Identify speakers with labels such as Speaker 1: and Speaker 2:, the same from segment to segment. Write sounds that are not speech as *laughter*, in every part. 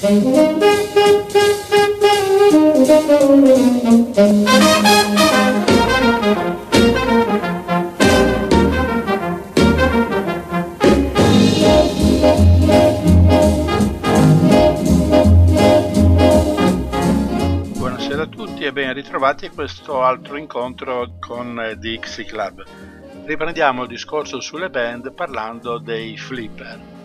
Speaker 1: Buonasera a tutti e ben ritrovati a questo altro incontro con eh, Dixie Club. Riprendiamo il discorso sulle band parlando dei Flipper.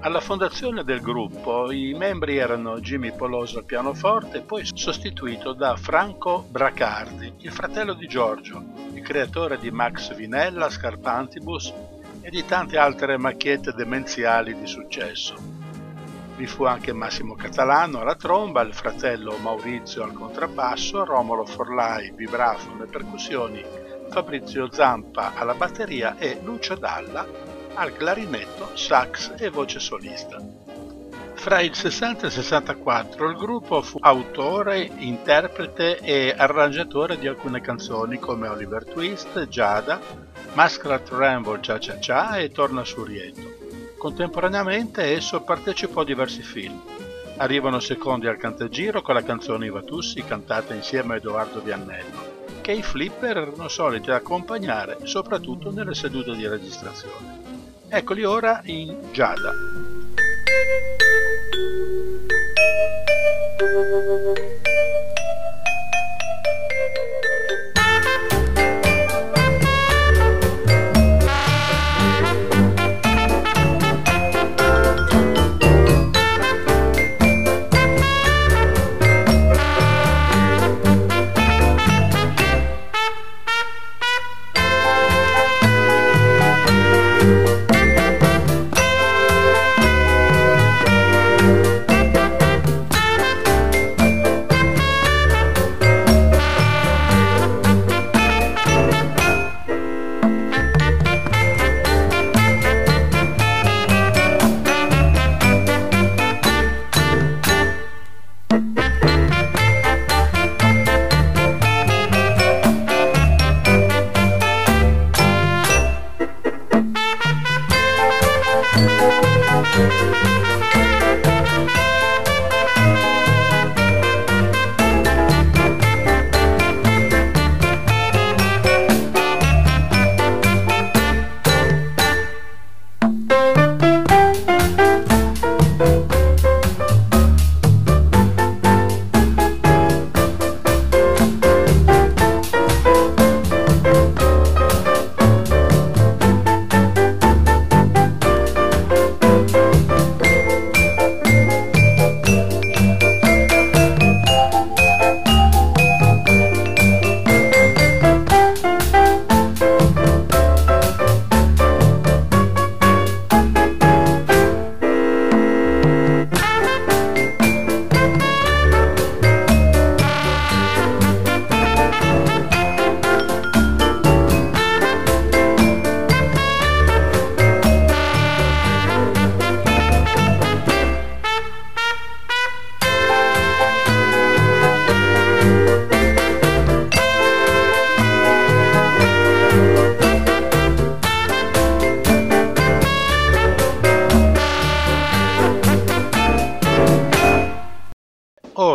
Speaker 1: Alla fondazione del gruppo i membri erano Jimmy Poloso al pianoforte, poi sostituito da Franco Bracardi, il fratello di Giorgio, il creatore di Max Vinella, Scarpantibus e di tante altre macchiette demenziali di successo. Vi fu anche Massimo Catalano alla tromba, il fratello Maurizio al contrabbasso, Romolo Forlai, vibrafono e percussioni, Fabrizio Zampa alla batteria e Lucio Dalla al clarinetto, sax e voce solista. Fra il 60 e il 64 il gruppo fu autore, interprete e arrangiatore di alcune canzoni come Oliver Twist, Giada, Masquerade Rambo Cia Cia Cia e Torna su Rieto. Contemporaneamente esso partecipò a diversi film. Arrivano secondi al Cantagiro con la canzone Ivatussi cantata insieme a Edoardo Viannello, che i flipper erano soliti accompagnare soprattutto nelle sedute di registrazione. Eccoli ora in Giada.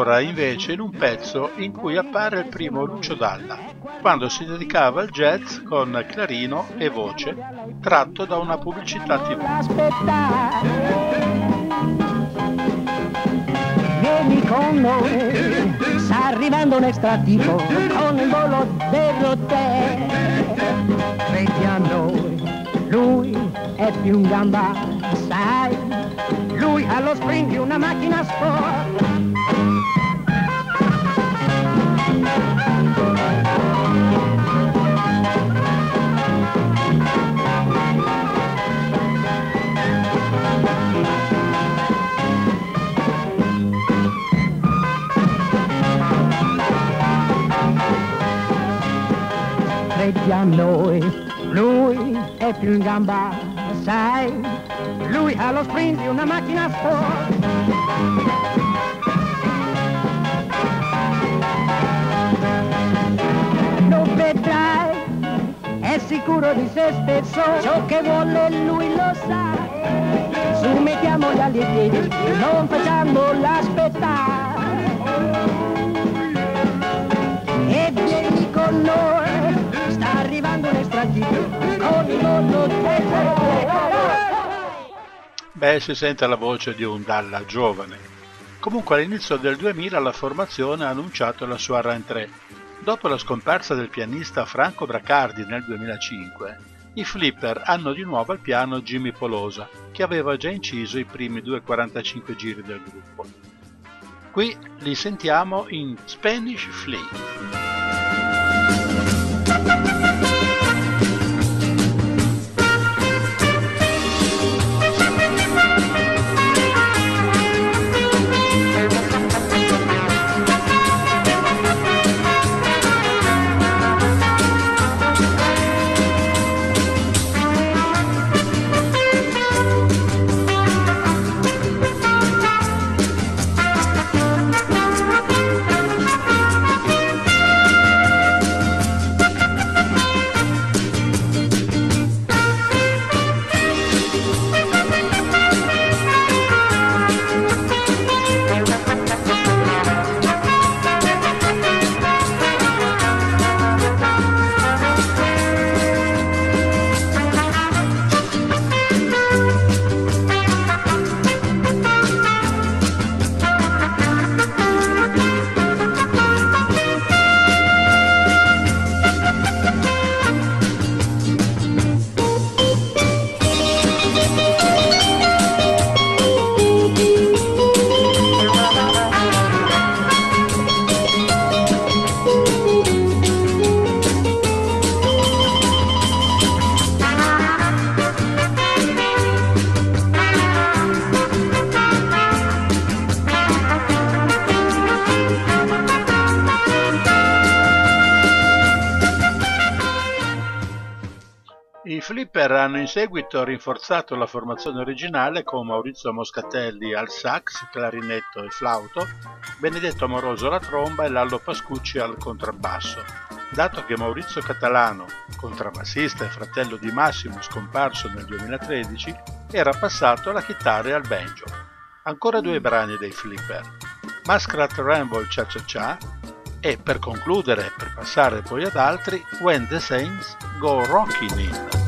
Speaker 1: Ora invece in un pezzo in cui appare il primo Lucio Dalla, quando si dedicava al jazz con clarino e voce, tratto da una pubblicità TV.
Speaker 2: Vieni con noi, sta arrivando un extra tipo con il volo dello te. Credi a noi, lui è più un gamba, sai, lui ha lo spring di una macchina sport. credi a noi, lui è più in gamba, sai, lui ha lo sprint di una macchina sport. Lo vedrai, è sicuro di se stesso, ciò che vuole lui lo sa, su mettiamo gli ali piedi, non facciamo l'aspettare. E vieni con noi,
Speaker 1: Beh, si sente la voce di un Dalla giovane. Comunque all'inizio del 2000 la formazione ha annunciato la sua rentrée. Dopo la scomparsa del pianista Franco Bracardi nel 2005, i Flipper hanno di nuovo al piano Jimmy Polosa, che aveva già inciso i primi due 45 giri del gruppo. Qui li sentiamo in Spanish Flea. Seguito rinforzato la formazione originale con Maurizio Moscatelli al sax, clarinetto e flauto, Benedetto Amoroso alla tromba e Lallo Pascucci al contrabbasso. Dato che Maurizio Catalano, contrabbassista e fratello di Massimo scomparso nel 2013, era passato alla chitarra e al banjo. Ancora due brani dei Flipper, Muskrat Ramble Cha Cha Cha e per concludere, per passare poi ad altri, When the Saints Go Rockin' In.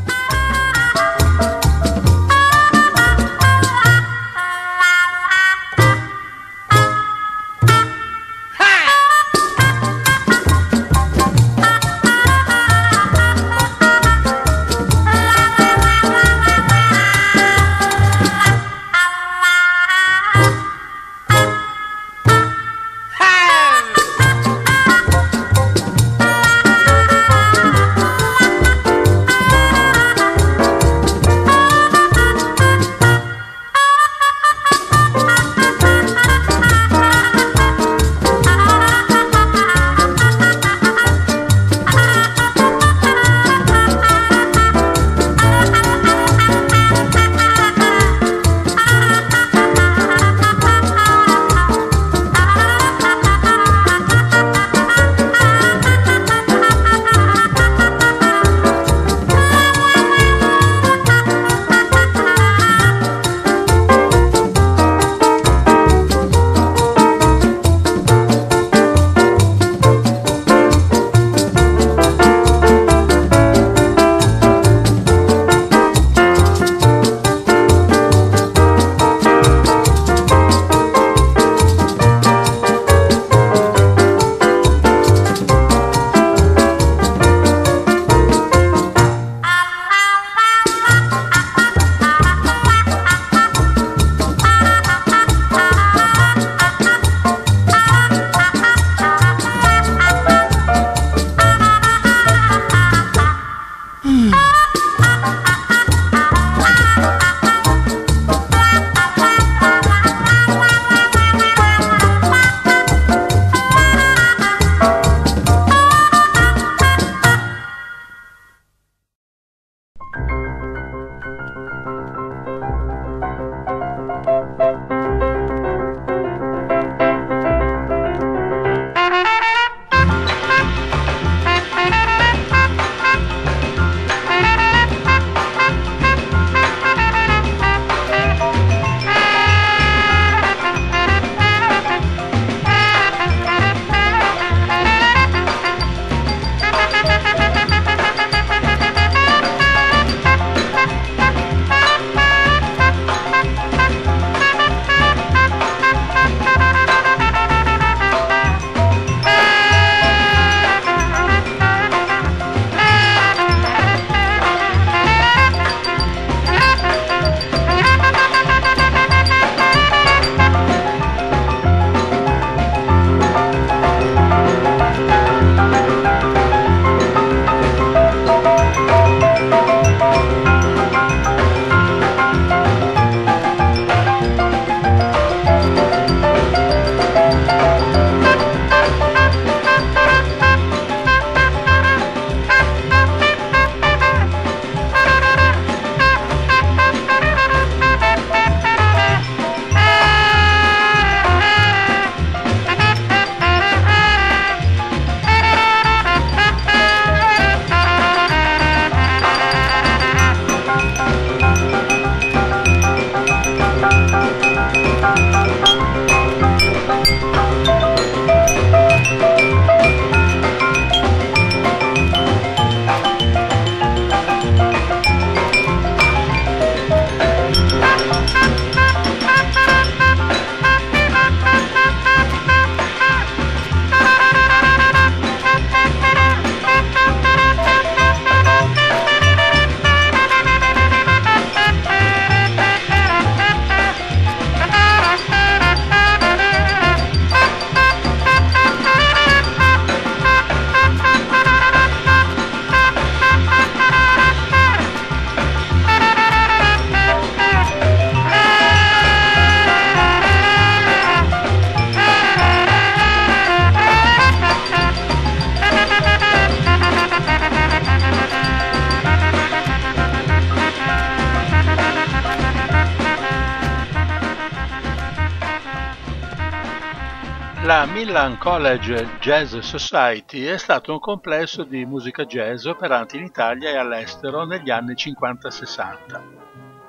Speaker 1: College Jazz Society è stato un complesso di musica jazz operante in Italia e all'estero negli anni 50-60.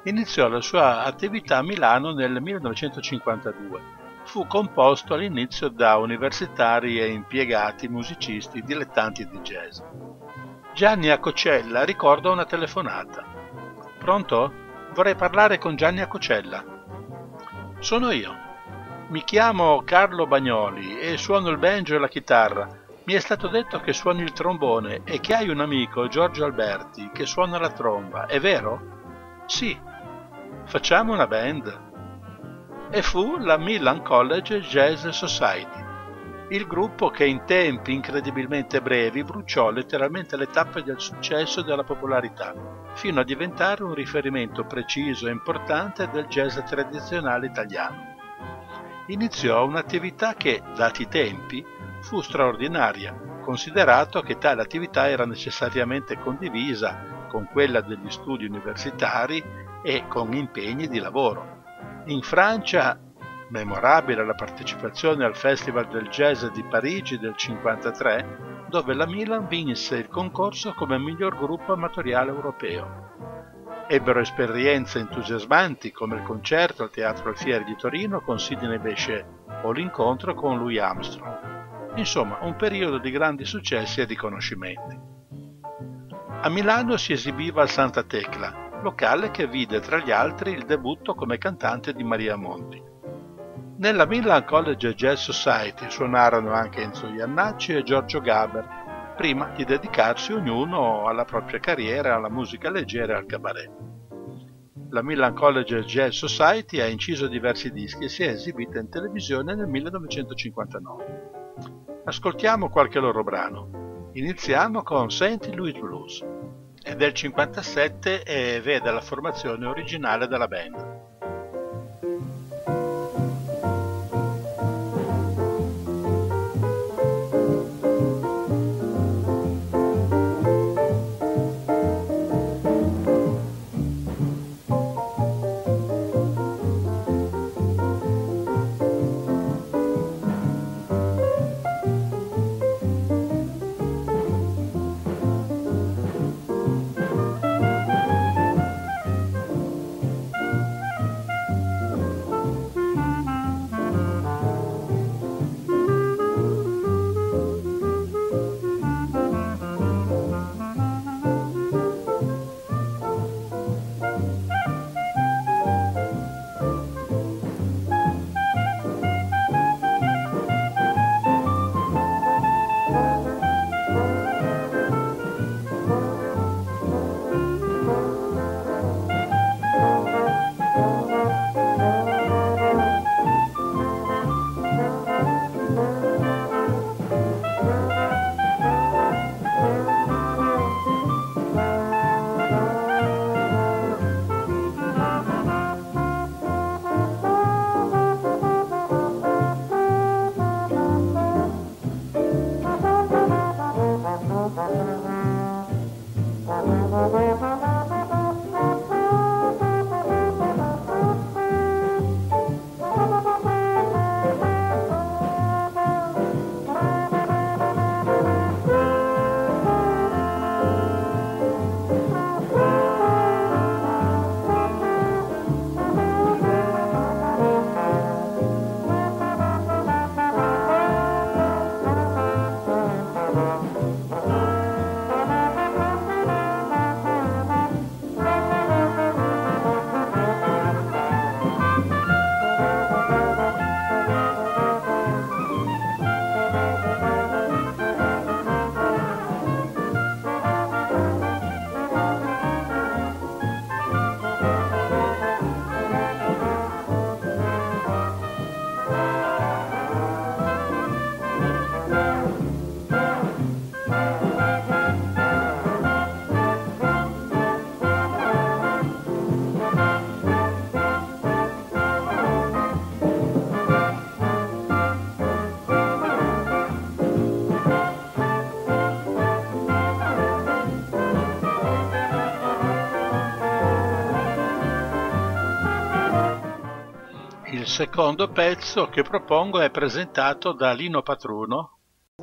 Speaker 1: Iniziò la sua attività a Milano nel 1952. Fu composto all'inizio da universitari e impiegati musicisti dilettanti di jazz. Gianni Accocella ricorda una telefonata. Pronto? Vorrei parlare con Gianni Accocella. Sono io. Mi chiamo Carlo Bagnoli e suono il banjo e la chitarra. Mi è stato detto che suoni il trombone e che hai un amico, Giorgio Alberti, che suona la tromba. È vero? Sì. Facciamo una band. E fu la Milan College Jazz Society, il gruppo che in tempi incredibilmente brevi bruciò letteralmente le tappe del successo e della popolarità, fino a diventare un riferimento preciso e importante del jazz tradizionale italiano iniziò un'attività che, dati i tempi, fu straordinaria, considerato che tale attività era necessariamente condivisa con quella degli studi universitari e con impegni di lavoro. In Francia, memorabile la partecipazione al Festival del Jazz di Parigi del 1953, dove la Milan vinse il concorso come miglior gruppo amatoriale europeo. Ebbero esperienze entusiasmanti come il concerto al Teatro Alfieri di Torino con Sidney Bechet o l'incontro con Louis Armstrong. Insomma, un periodo di grandi successi e riconoscimenti. A Milano si esibiva al Santa Tecla, locale che vide tra gli altri il debutto come cantante di Maria Monti. Nella Milan College Jazz Society suonarono anche Enzo Iannacci e Giorgio Gaber, prima di dedicarsi ognuno alla propria carriera, alla musica leggera e al cabaret. La Milan College Jazz Society ha inciso diversi dischi e si è esibita in televisione nel 1959. Ascoltiamo qualche loro brano. Iniziamo con St. Louis Blues. È del 57 e vede la formazione originale della band. Secondo pezzo che propongo è presentato da Lino Patruno,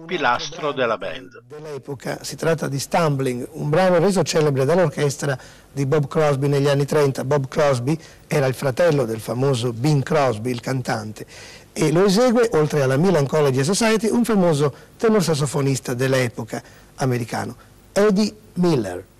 Speaker 1: pilastro della band.
Speaker 3: Dell'epoca si tratta di Stumbling, un brano reso celebre dall'orchestra di Bob Crosby negli anni 30. Bob Crosby era il fratello del famoso Bing Crosby, il cantante, e lo esegue, oltre alla Melancholy Society, un famoso tenor sassofonista dell'epoca americano, Eddie Miller.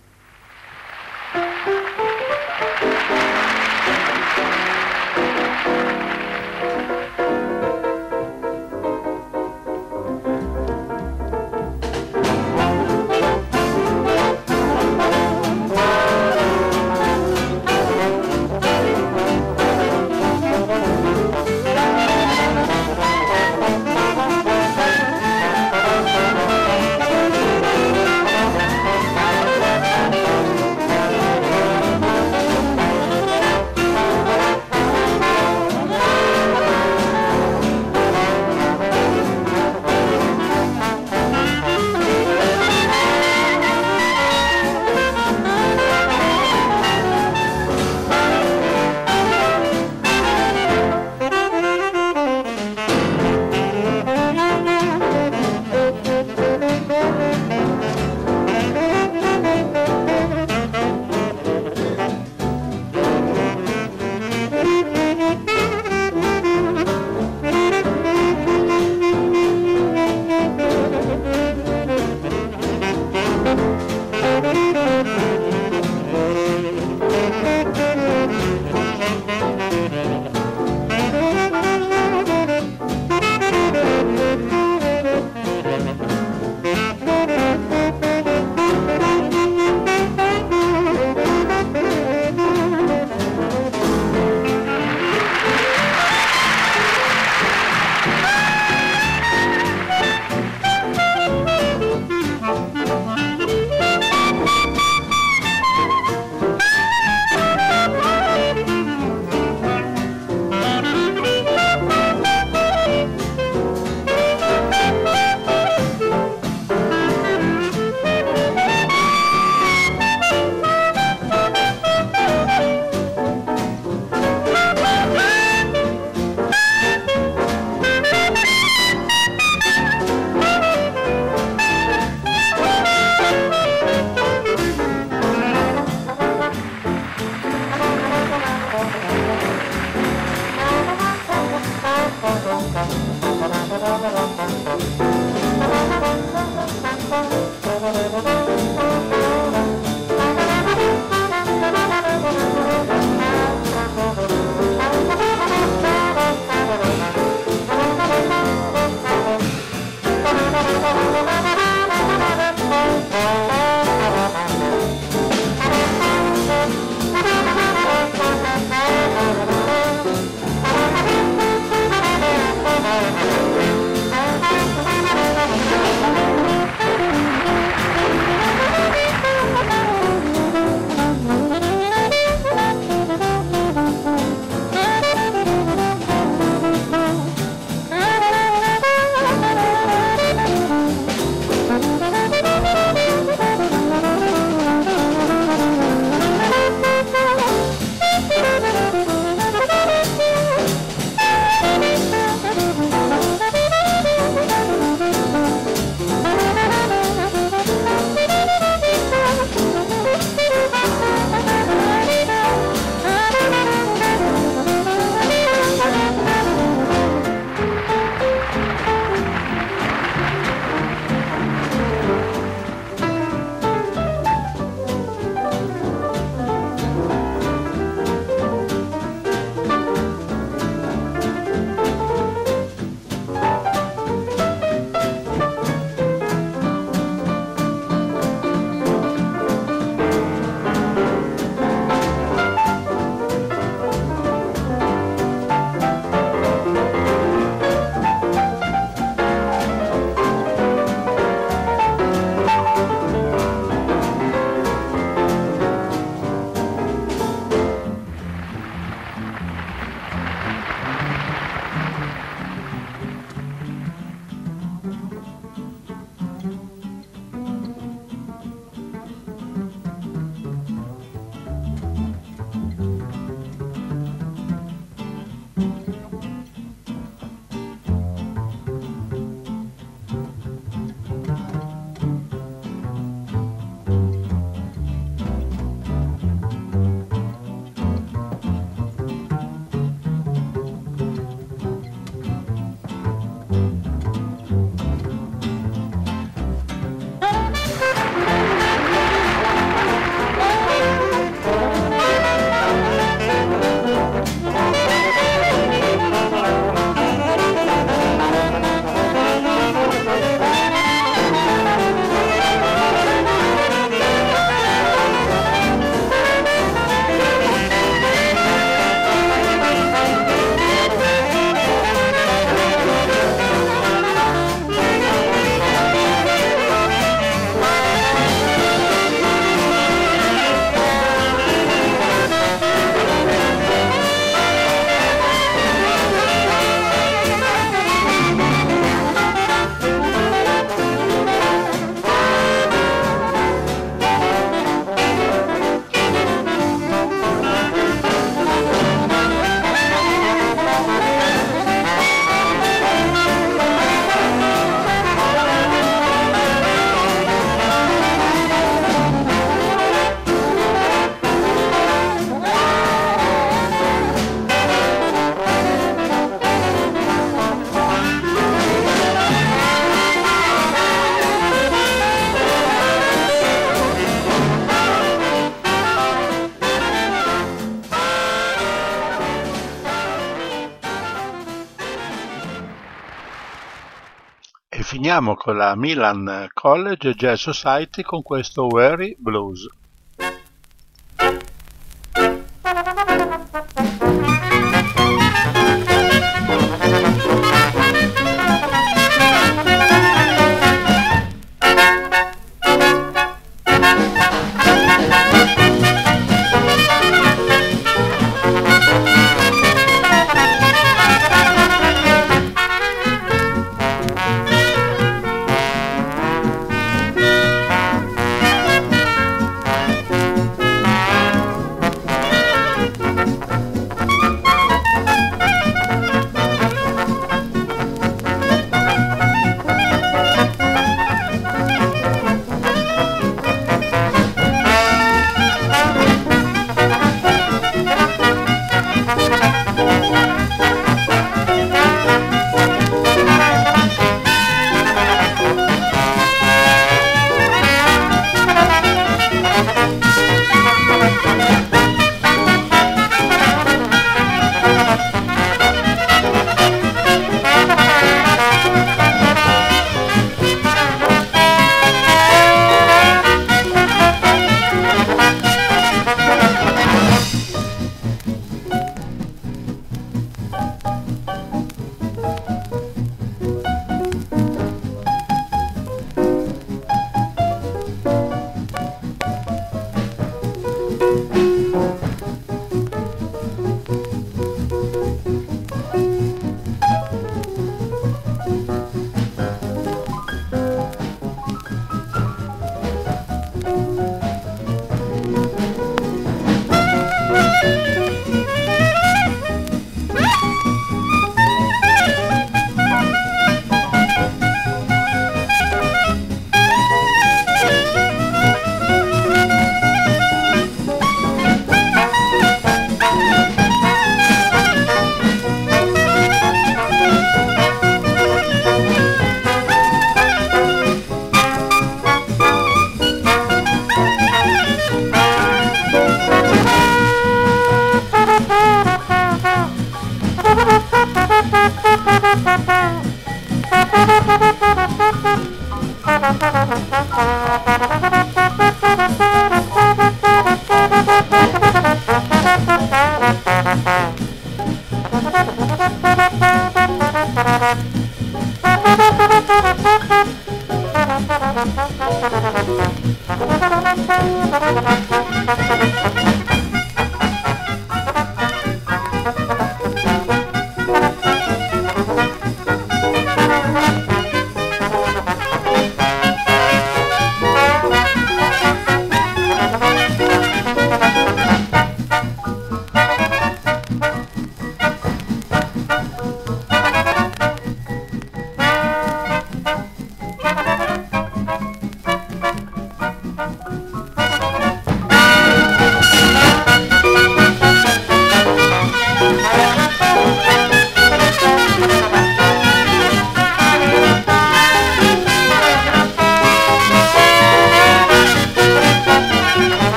Speaker 4: Finiamo con la Milan College Jazz Society con questo Weary Blues.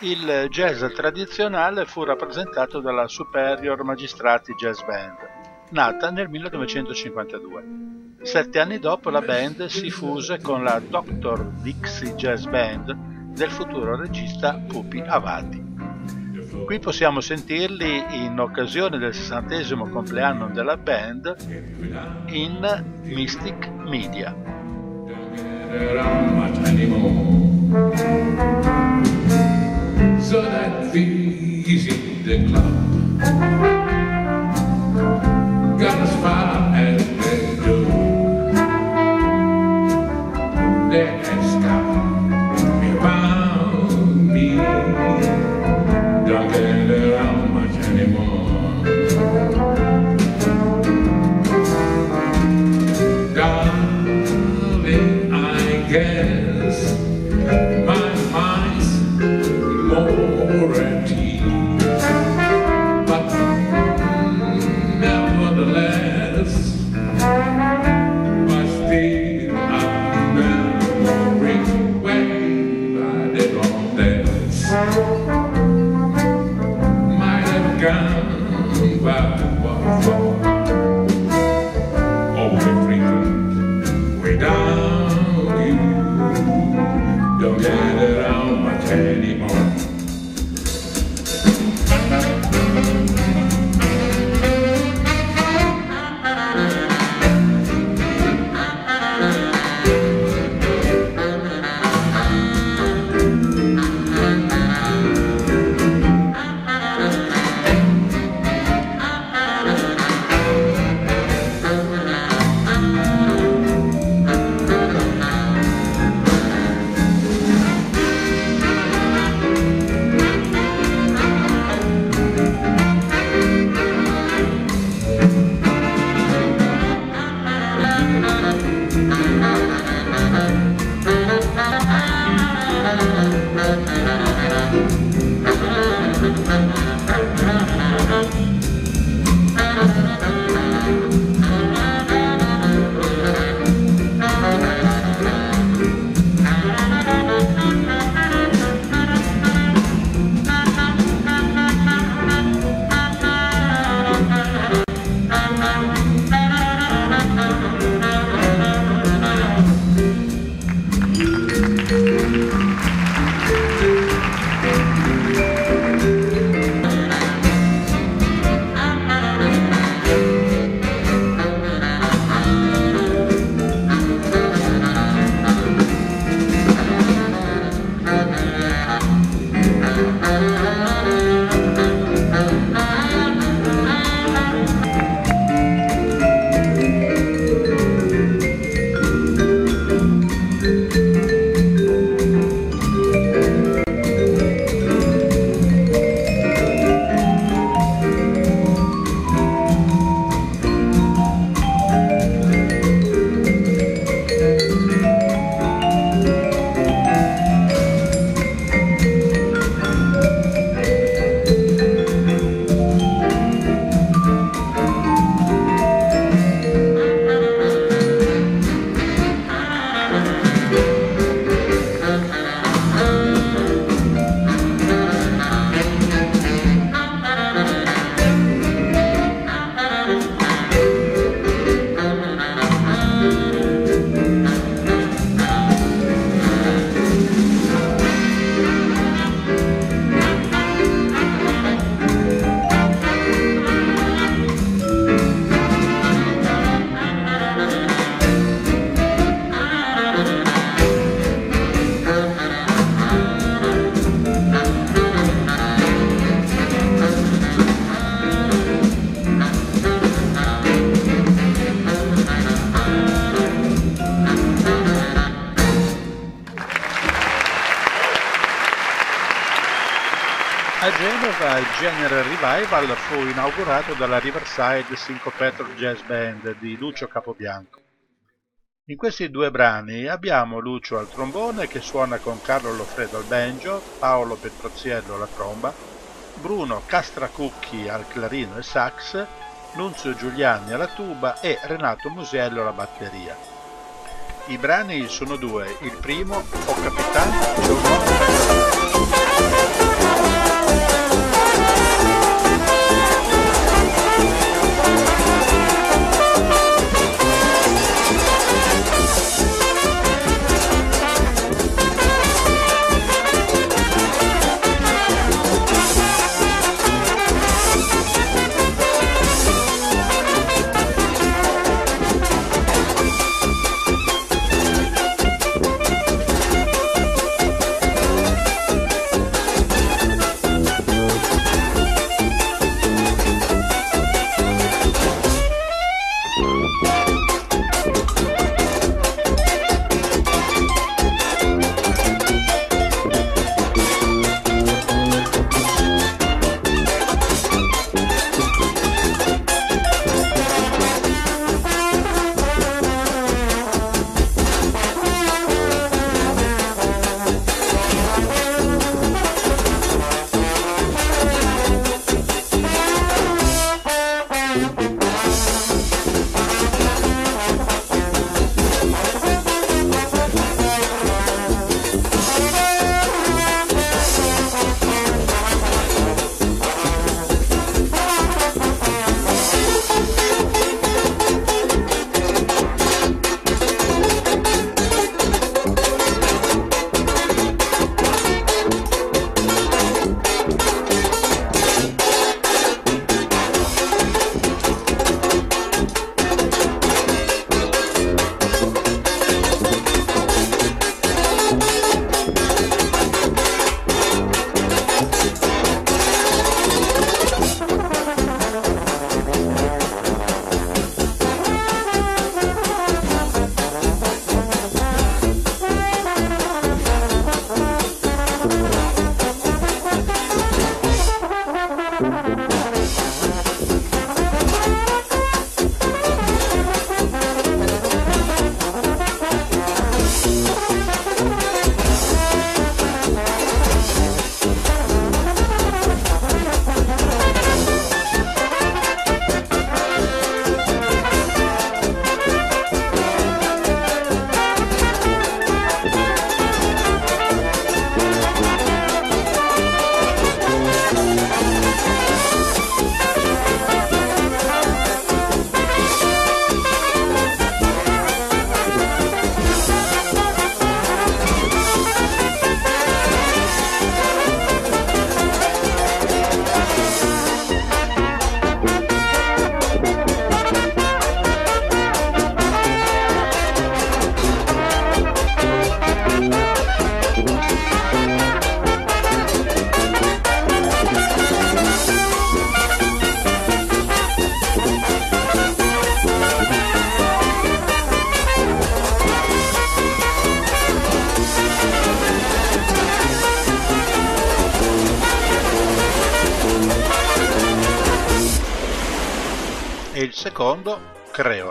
Speaker 4: Il jazz tradizionale fu rappresentato dalla Superior Magistrati Jazz Band, nata nel 1952. Sette anni dopo la band si fuse con la Dr. Dixie Jazz Band del futuro regista Pupi Avati. Qui possiamo sentirli in occasione del sessantesimo compleanno della band in Mystic Media. So that fees in the club got as far as they do. Ask me about me,
Speaker 1: Revival fu inaugurato dalla Riverside Syncopated Jazz Band di Lucio Capobianco. In questi due brani abbiamo Lucio al trombone che suona con Carlo Loffredo al banjo, Paolo Petroziello alla tromba, Bruno Castracucchi al clarino e sax, Nunzio Giuliani alla tuba e Renato Musiello alla batteria. I brani sono due, il primo O Capitano c'è secondo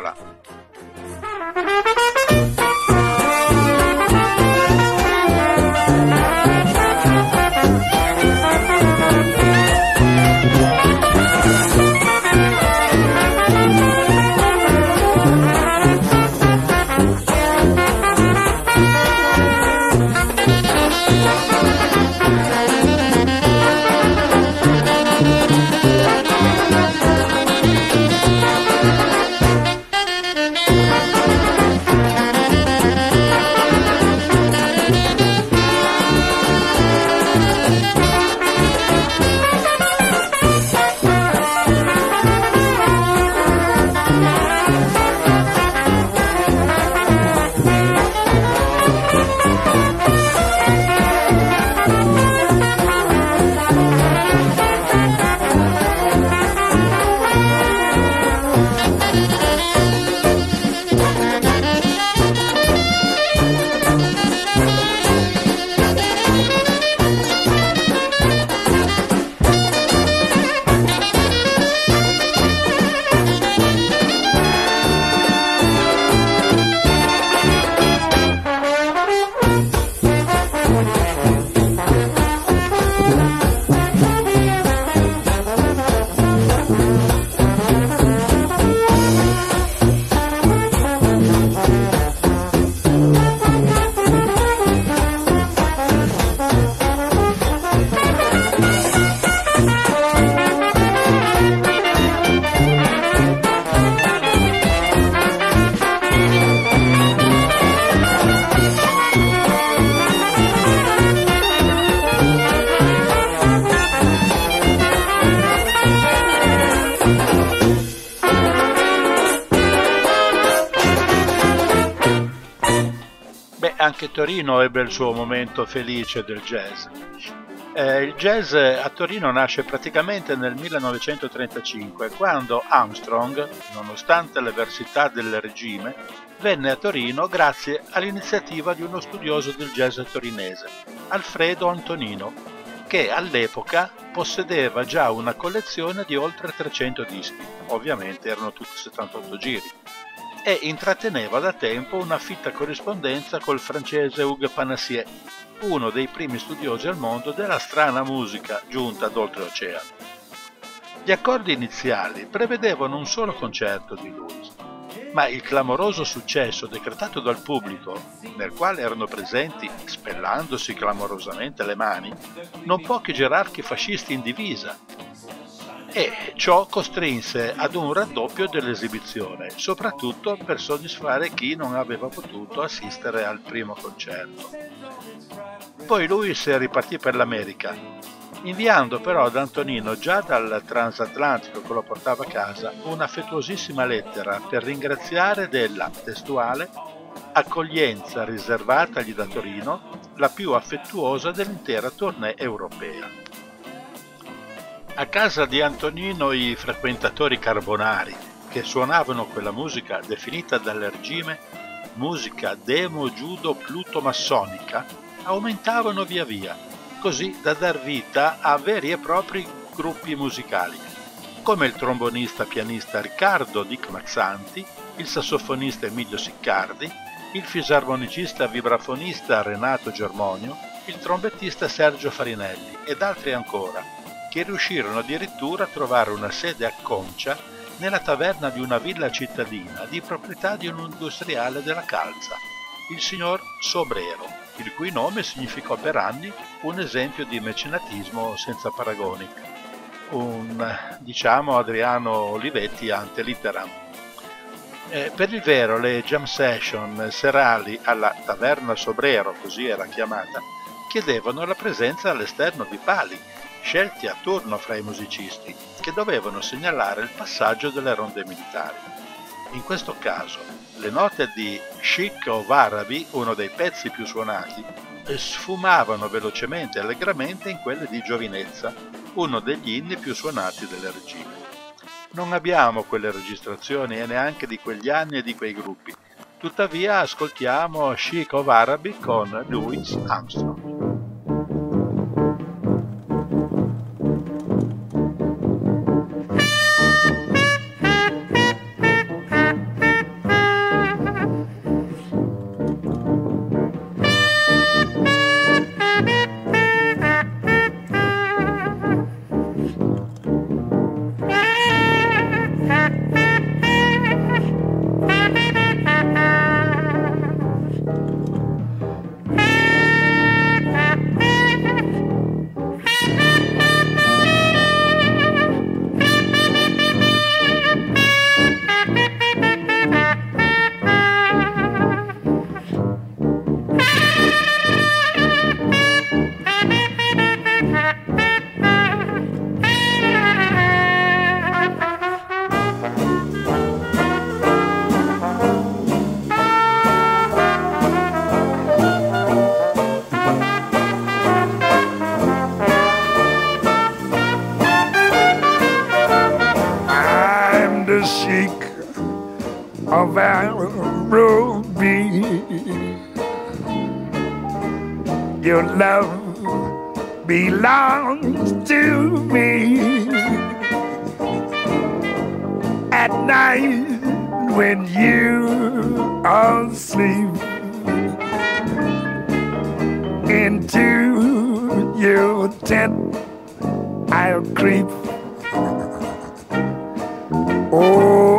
Speaker 1: Creola. anche Torino ebbe il suo momento felice del jazz. Eh, il jazz a Torino nasce praticamente nel 1935, quando Armstrong, nonostante l'avversità del regime, venne a Torino grazie all'iniziativa di uno studioso del jazz torinese, Alfredo Antonino, che all'epoca possedeva già una collezione di oltre 300 dischi, ovviamente erano tutti 78 giri e intratteneva da tempo una fitta corrispondenza col francese Hugues Panassier, uno dei primi studiosi al mondo della strana musica giunta d'oltreoceano. Gli accordi iniziali prevedevano un solo concerto di lui, ma il clamoroso successo decretato dal pubblico, nel quale erano presenti, spellandosi clamorosamente le mani, non pochi gerarchi fascisti in divisa, e ciò costrinse ad un raddoppio dell'esibizione, soprattutto per soddisfare chi non aveva potuto assistere al primo concerto. Poi lui si ripartì per l'America, inviando però ad Antonino già dal transatlantico che lo portava a casa un'affettuosissima lettera per ringraziare della testuale accoglienza riservatagli da Torino, la più affettuosa dell'intera tournée europea. A casa di Antonino i frequentatori carbonari, che suonavano quella musica definita dal regime musica demo judo pluto-massonica, aumentavano via via, così da dar vita a veri e propri gruppi musicali, come il trombonista pianista Riccardo Dick Mazzanti, il sassofonista Emilio Siccardi, il fisarmonicista vibrafonista Renato Germonio, il trombettista Sergio Farinelli ed altri ancora che riuscirono addirittura a trovare una sede a Concia nella taverna di una villa cittadina di proprietà di un industriale della calza, il signor Sobrero, il cui nome significò per anni un esempio di mecenatismo senza paragoni. Un, diciamo, Adriano Olivetti ante litteram. Eh, per il vero, le jam session serali alla Taverna Sobrero, così era chiamata, chiedevano la presenza all'esterno di pali, scelti a turno fra i musicisti, che dovevano segnalare il passaggio delle ronde militari. In questo caso, le note di Chic of Arabi, uno dei pezzi più suonati, sfumavano velocemente e allegramente in quelle di Giovinezza, uno degli inni più suonati del regime. Non abbiamo quelle registrazioni e neanche di quegli anni e di quei gruppi. Tuttavia ascoltiamo Chic of Arabi con Louis Armstrong.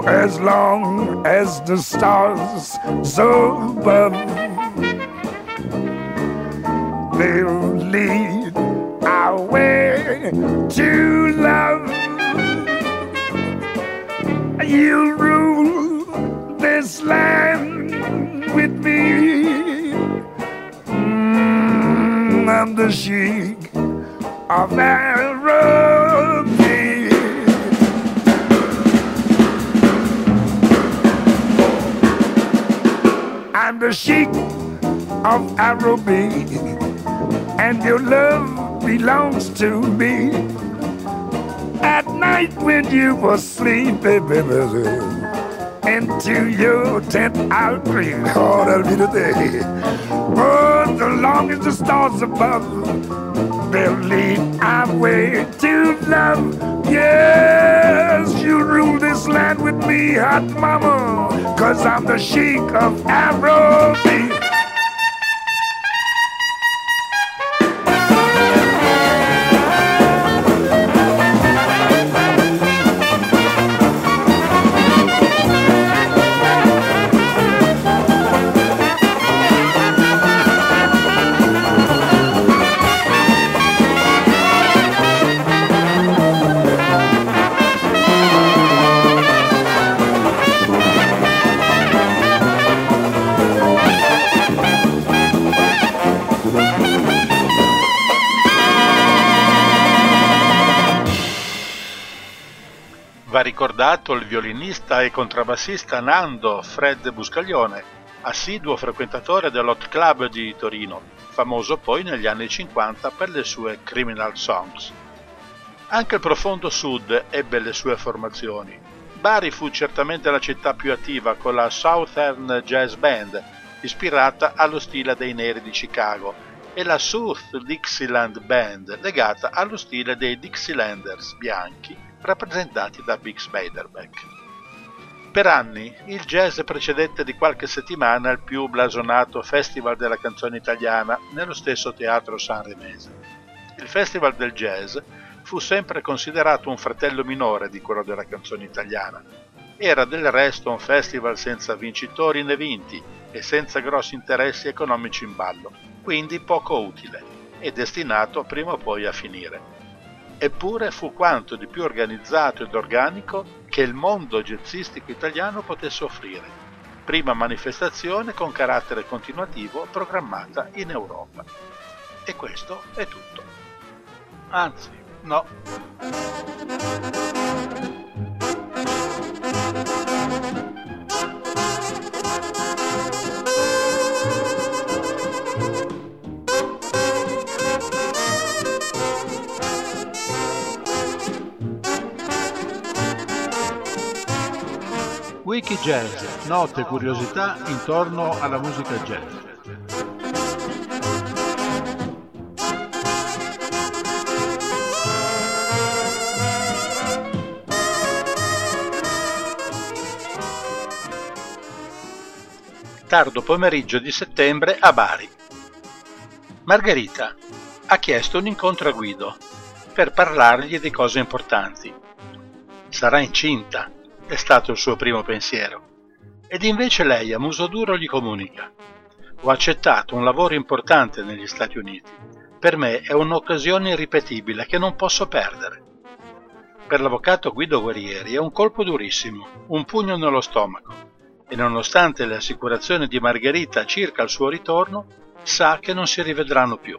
Speaker 1: As long as the stars above, they'll lead our way to love. You rule this land with me. Mm, I'm the sheik of Araby. The sheik of Araby, and your love belongs to me. At night when you were sleeping, baby, into your tent I'll creep. *laughs* Oh, that'll be the day. Oh, the long as the stars above, they'll lead our way to love. Yes, you rule this land with me, hot mama, cause I'm the sheik of Araby. Ricordato il violinista e contrabbassista Nando Fred Buscaglione, assiduo frequentatore dell'Hot Club di Torino, famoso poi negli anni 50 per le sue criminal songs. Anche il profondo sud ebbe le sue formazioni. Bari fu certamente la città più attiva con la Southern Jazz Band, ispirata allo stile dei neri di Chicago, e la South Dixieland Band, legata allo stile dei Dixielanders bianchi rappresentati da Bix Beiderbecke. Per anni il jazz precedette di qualche settimana il più blasonato Festival della canzone italiana nello stesso teatro sanremese. Il Festival del Jazz fu sempre considerato un fratello minore di quello della canzone italiana. Era del resto un festival senza vincitori né vinti e senza grossi interessi economici in ballo, quindi poco utile e destinato prima o poi a finire eppure fu quanto di più organizzato ed organico che il mondo jazzistico italiano potesse offrire. Prima manifestazione con carattere continuativo programmata in Europa. E questo è tutto. Anzi, no. Wiki Jazz, note e curiosità intorno alla musica jazz. Tardo pomeriggio di settembre a Bari. Margherita ha chiesto un incontro a Guido per parlargli di cose importanti. Sarà incinta è stato il suo primo pensiero. Ed invece lei a muso duro gli comunica. Ho accettato un lavoro importante negli Stati Uniti. Per me è un'occasione irripetibile che non posso perdere. Per l'avvocato Guido Guerrieri è un colpo durissimo, un pugno nello stomaco, e nonostante le assicurazioni di Margherita circa il suo ritorno, sa che non si rivedranno più.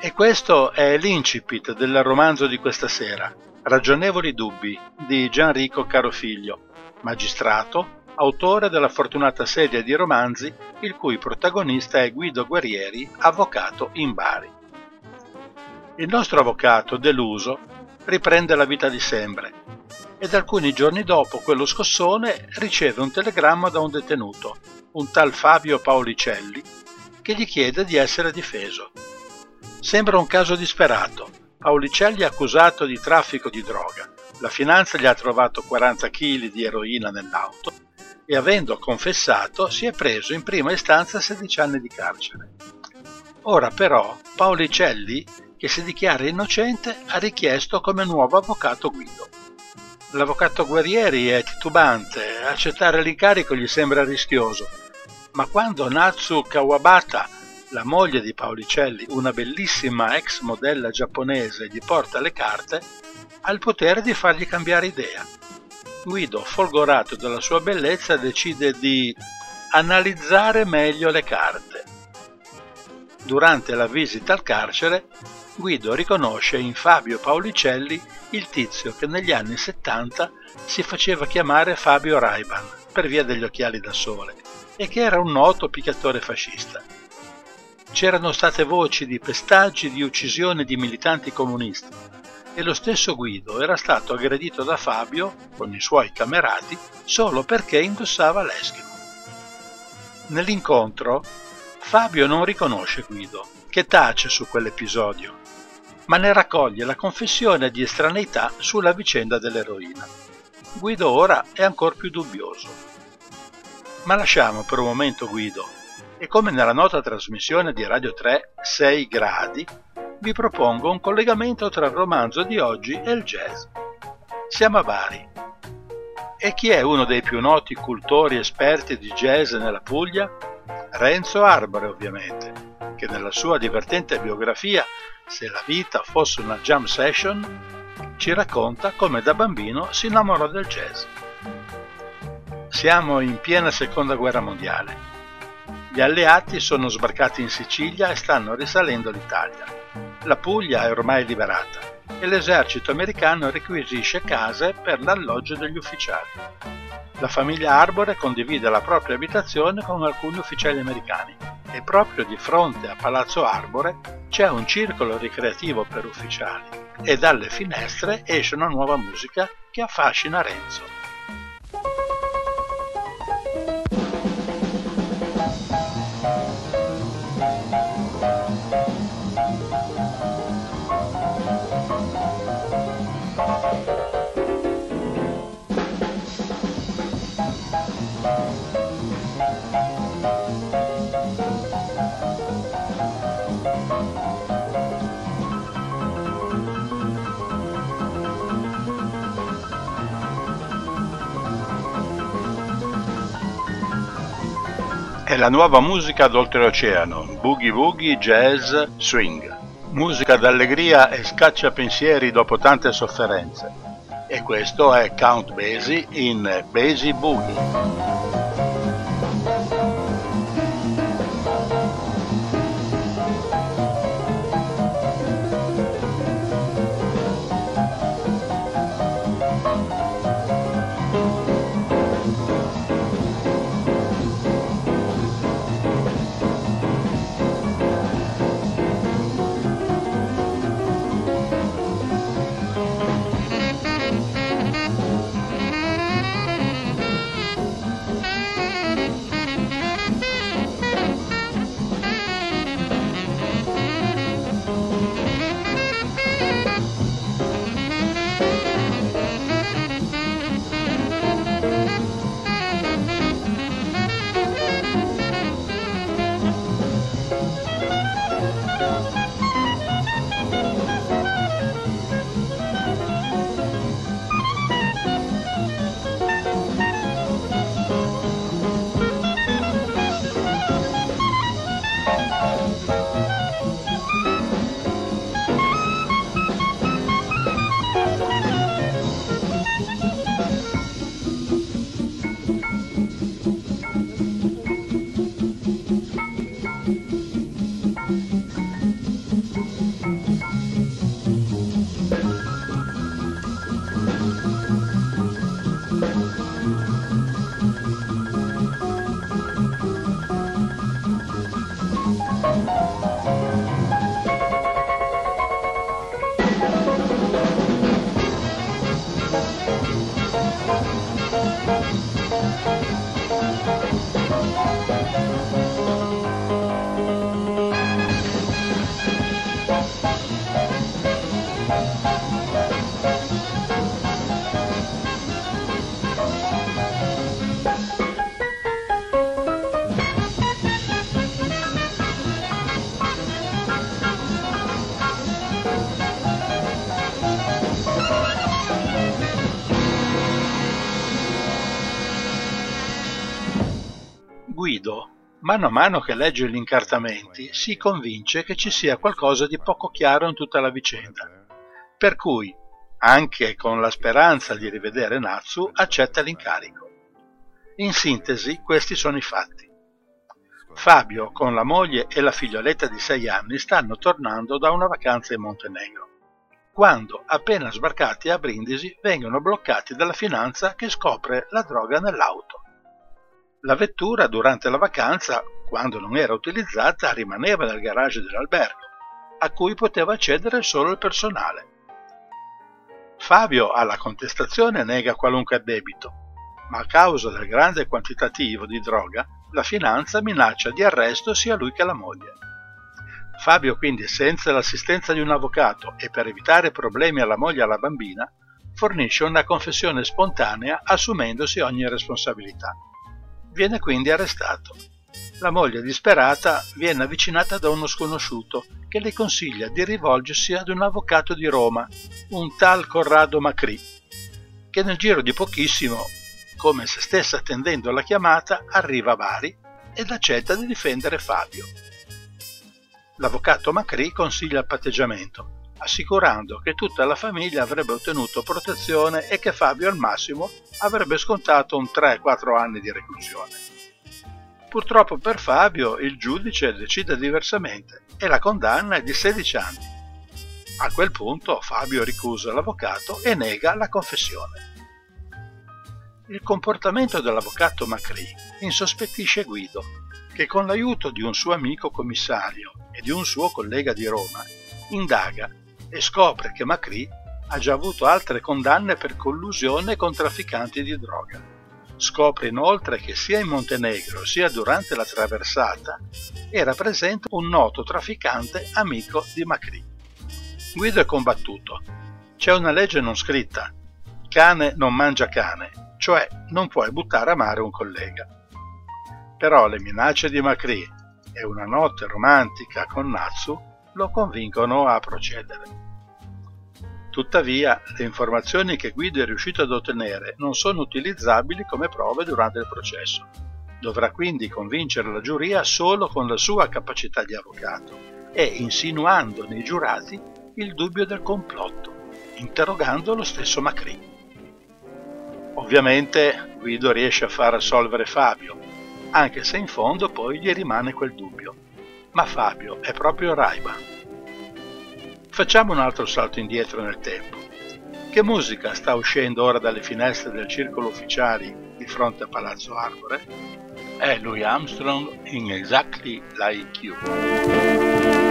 Speaker 1: E questo è l'incipit del romanzo di questa sera, Ragionevoli dubbi di Gianrico Carofiglio, magistrato, autore della fortunata serie di romanzi il cui protagonista è Guido Guerrieri, avvocato in Bari. Il nostro avvocato, deluso, riprende la vita di sempre ed alcuni giorni dopo quello scossone riceve un telegramma da un detenuto, un tal Fabio Paolicelli, che gli chiede di essere difeso. Sembra un caso disperato, Paolicelli è accusato di traffico di droga. La finanza gli ha trovato 40 kg di eroina nell'auto e avendo confessato si è preso in prima istanza 16 anni di carcere. Ora però Paolicelli, che si dichiara innocente, ha richiesto come nuovo avvocato Guido. L'avvocato Guerrieri è titubante, accettare l'incarico gli sembra rischioso, ma quando Natsu Kawabata la moglie di Paolicelli, una bellissima ex modella giapponese, gli porta le carte, ha il potere di fargli cambiare idea. Guido, folgorato dalla sua bellezza, decide di analizzare meglio le carte. Durante la visita al carcere, Guido riconosce in Fabio Paolicelli il tizio che negli anni 70 si faceva chiamare Fabio Raiban per via degli occhiali da sole e che era un noto picchiatore fascista c'erano state voci di pestaggi di uccisione di militanti comunisti e lo stesso Guido era stato aggredito da Fabio con i suoi camerati solo perché indossava l'eschimo. Nell'incontro Fabio non riconosce Guido, che tace su quell'episodio, ma ne raccoglie la confessione di estraneità sulla vicenda dell'eroina. Guido ora è ancora più dubbioso. Ma lasciamo per un momento Guido e come nella nota trasmissione di Radio 3 6 gradi, vi propongo un collegamento tra il romanzo di oggi e il jazz. Siamo a Bari. E chi è uno dei più noti cultori esperti di jazz nella Puglia? Renzo Arbore, ovviamente, che nella sua divertente biografia Se la vita fosse una jam session, ci racconta come da bambino si innamorò del jazz. Siamo in piena seconda guerra mondiale gli alleati sono sbarcati in Sicilia e stanno risalendo l'Italia. La Puglia è ormai liberata e l'esercito americano requisisce case per l'alloggio degli ufficiali. La famiglia Arbore condivide la propria abitazione con alcuni ufficiali americani e proprio di fronte a Palazzo Arbore c'è un circolo ricreativo per ufficiali e dalle finestre esce una nuova musica che affascina Renzo. È la nuova musica d'oltreoceano, boogie woogie, jazz, swing. Musica d'allegria e scaccia pensieri dopo tante sofferenze. E questo è Count Basie in Basie Boogie. Mano a mano che legge gli incartamenti, si convince che ci sia qualcosa di poco chiaro in tutta la vicenda, per cui, anche con la speranza di rivedere Natsu, accetta l'incarico. In sintesi, questi sono i fatti. Fabio, con la moglie e la figlioletta di sei anni, stanno tornando da una vacanza in Montenegro, quando, appena sbarcati a Brindisi, vengono bloccati dalla finanza che scopre la droga nell'auto. La vettura durante la vacanza, quando non era utilizzata, rimaneva nel garage dell'albergo, a cui poteva accedere solo il personale. Fabio alla contestazione nega qualunque debito, ma a causa del grande quantitativo di droga, la finanza minaccia di arresto sia lui che la moglie. Fabio quindi, senza l'assistenza di un avvocato e per evitare problemi alla moglie e alla bambina, fornisce una confessione spontanea assumendosi ogni responsabilità. Viene quindi arrestato. La moglie disperata viene avvicinata da uno sconosciuto che le consiglia di rivolgersi ad un avvocato di Roma, un tal Corrado Macri, che nel giro di pochissimo, come se stesse attendendo la chiamata, arriva a Bari ed accetta di difendere Fabio. L'avvocato Macri consiglia il patteggiamento, assicurando che tutta la famiglia avrebbe ottenuto protezione e che Fabio al massimo avrebbe scontato un 3-4 anni di reclusione. Purtroppo per Fabio il giudice decide diversamente e la condanna è di 16 anni. A quel punto Fabio ricusa l'avvocato e nega la confessione. Il comportamento dell'avvocato Macri insospettisce Guido, che con l'aiuto di un suo amico commissario e di un suo collega di Roma indaga e scopre che Macri ha già avuto altre condanne per collusione con trafficanti di droga. Scopre inoltre che sia in Montenegro sia durante la traversata era presente un noto trafficante amico di Macri. Guido è combattuto. C'è una legge non scritta. Cane non mangia cane, cioè non puoi buttare a mare un collega. Però le minacce di Macri e una notte romantica con Natsu lo convincono a procedere. Tuttavia, le informazioni che Guido è riuscito ad ottenere non sono utilizzabili come prove durante il processo. Dovrà quindi convincere la giuria solo con la sua capacità di avvocato e insinuando nei giurati il dubbio del complotto, interrogando lo stesso Macri.
Speaker 5: Ovviamente Guido riesce a far assolvere Fabio, anche se in fondo poi gli rimane quel dubbio. Ma Fabio è proprio Raiba. Facciamo un altro salto indietro nel tempo. Che musica sta uscendo ora dalle finestre del circolo ufficiali di fronte a Palazzo Arbore? È Louis Armstrong in Exactly Like You.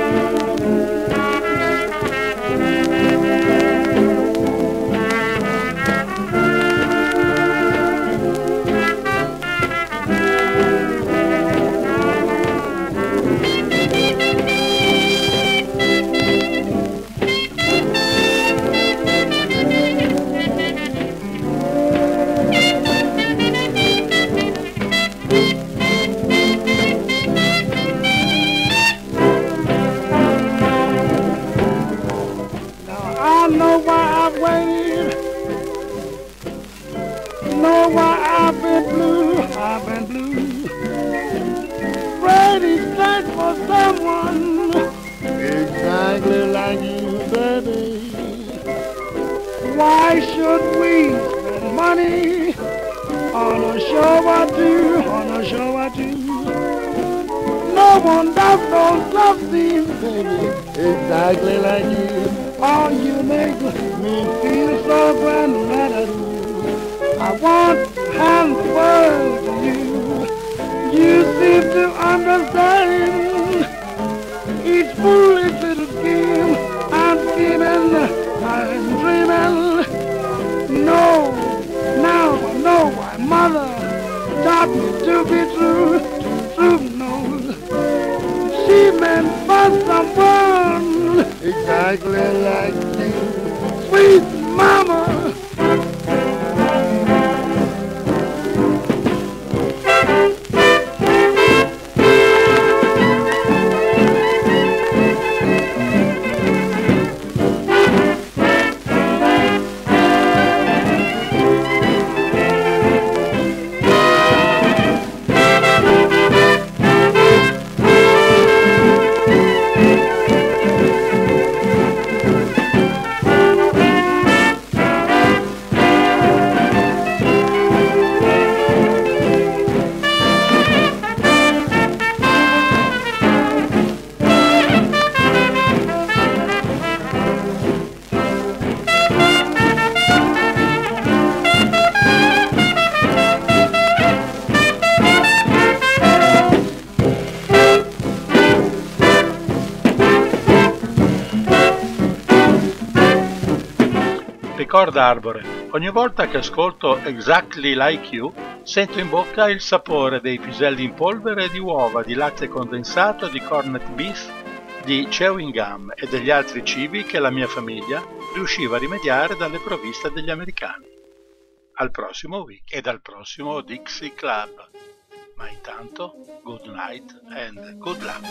Speaker 5: Ricorda Arbore, ogni volta che ascolto Exactly Like You sento in bocca il sapore dei piselli in polvere di uova, di latte condensato, di cornet beef, di chewing gum e degli altri cibi che la mia famiglia riusciva a rimediare dalle provviste degli americani. Al prossimo week e dal prossimo Dixie Club. Ma intanto, good night and good luck.